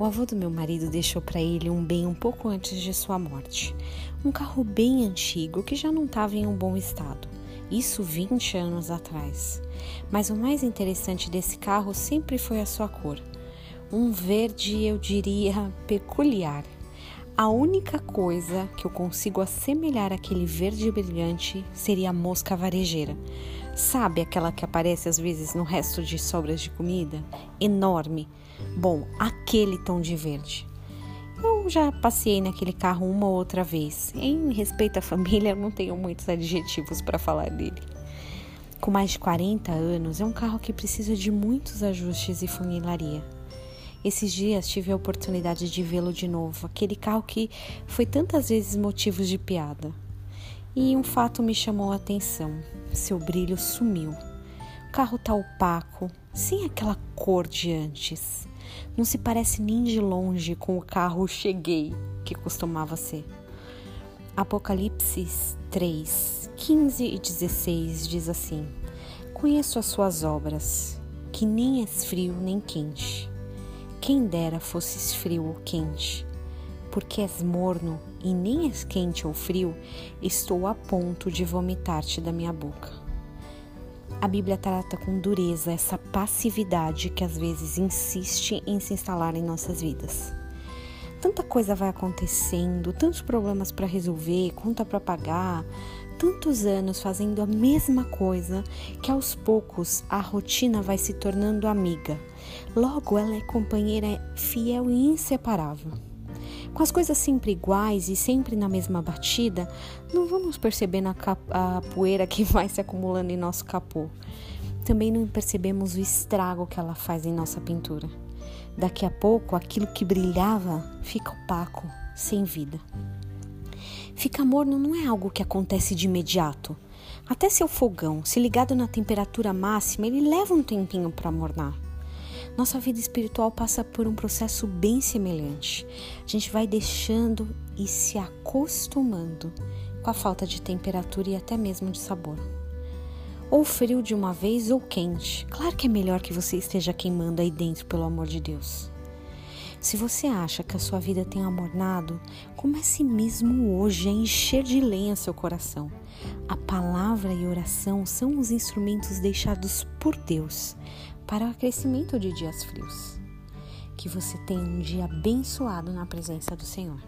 O avô do meu marido deixou para ele um bem um pouco antes de sua morte. Um carro bem antigo que já não estava em um bom estado. Isso 20 anos atrás. Mas o mais interessante desse carro sempre foi a sua cor. Um verde, eu diria, peculiar. A única coisa que eu consigo assemelhar aquele verde brilhante seria a mosca varejeira. Sabe aquela que aparece às vezes no resto de sobras de comida? Enorme Bom, aquele tom de verde. Eu já passei naquele carro uma ou outra vez. Em respeito à família, eu não tenho muitos adjetivos para falar dele. Com mais de 40 anos, é um carro que precisa de muitos ajustes e funilaria. Esses dias tive a oportunidade de vê-lo de novo, aquele carro que foi tantas vezes motivo de piada. E um fato me chamou a atenção: seu brilho sumiu. O carro tá opaco, sem aquela cor de antes. Não se parece nem de longe com o carro Cheguei que costumava ser. Apocalipse 3, 15 e 16 diz assim: Conheço as suas obras, que nem és frio nem quente. Quem dera fosses frio ou quente. Porque és morno e nem és quente ou frio, estou a ponto de vomitar-te da minha boca. A Bíblia trata com dureza essa passividade que às vezes insiste em se instalar em nossas vidas. Tanta coisa vai acontecendo, tantos problemas para resolver, conta para pagar, tantos anos fazendo a mesma coisa que aos poucos a rotina vai se tornando amiga. Logo, ela é companheira fiel e inseparável. Com as coisas sempre iguais e sempre na mesma batida, não vamos perceber a poeira que vai se acumulando em nosso capô. Também não percebemos o estrago que ela faz em nossa pintura. Daqui a pouco, aquilo que brilhava fica opaco, sem vida. Ficar morno não é algo que acontece de imediato. Até seu fogão, se ligado na temperatura máxima, ele leva um tempinho para mornar. Nossa vida espiritual passa por um processo bem semelhante. A gente vai deixando e se acostumando com a falta de temperatura e até mesmo de sabor. Ou frio de uma vez ou quente. Claro que é melhor que você esteja queimando aí dentro, pelo amor de Deus. Se você acha que a sua vida tem amornado, comece mesmo hoje a encher de lenha seu coração. A palavra e oração são os instrumentos deixados por Deus para o crescimento de dias frios. Que você tenha um dia abençoado na presença do Senhor.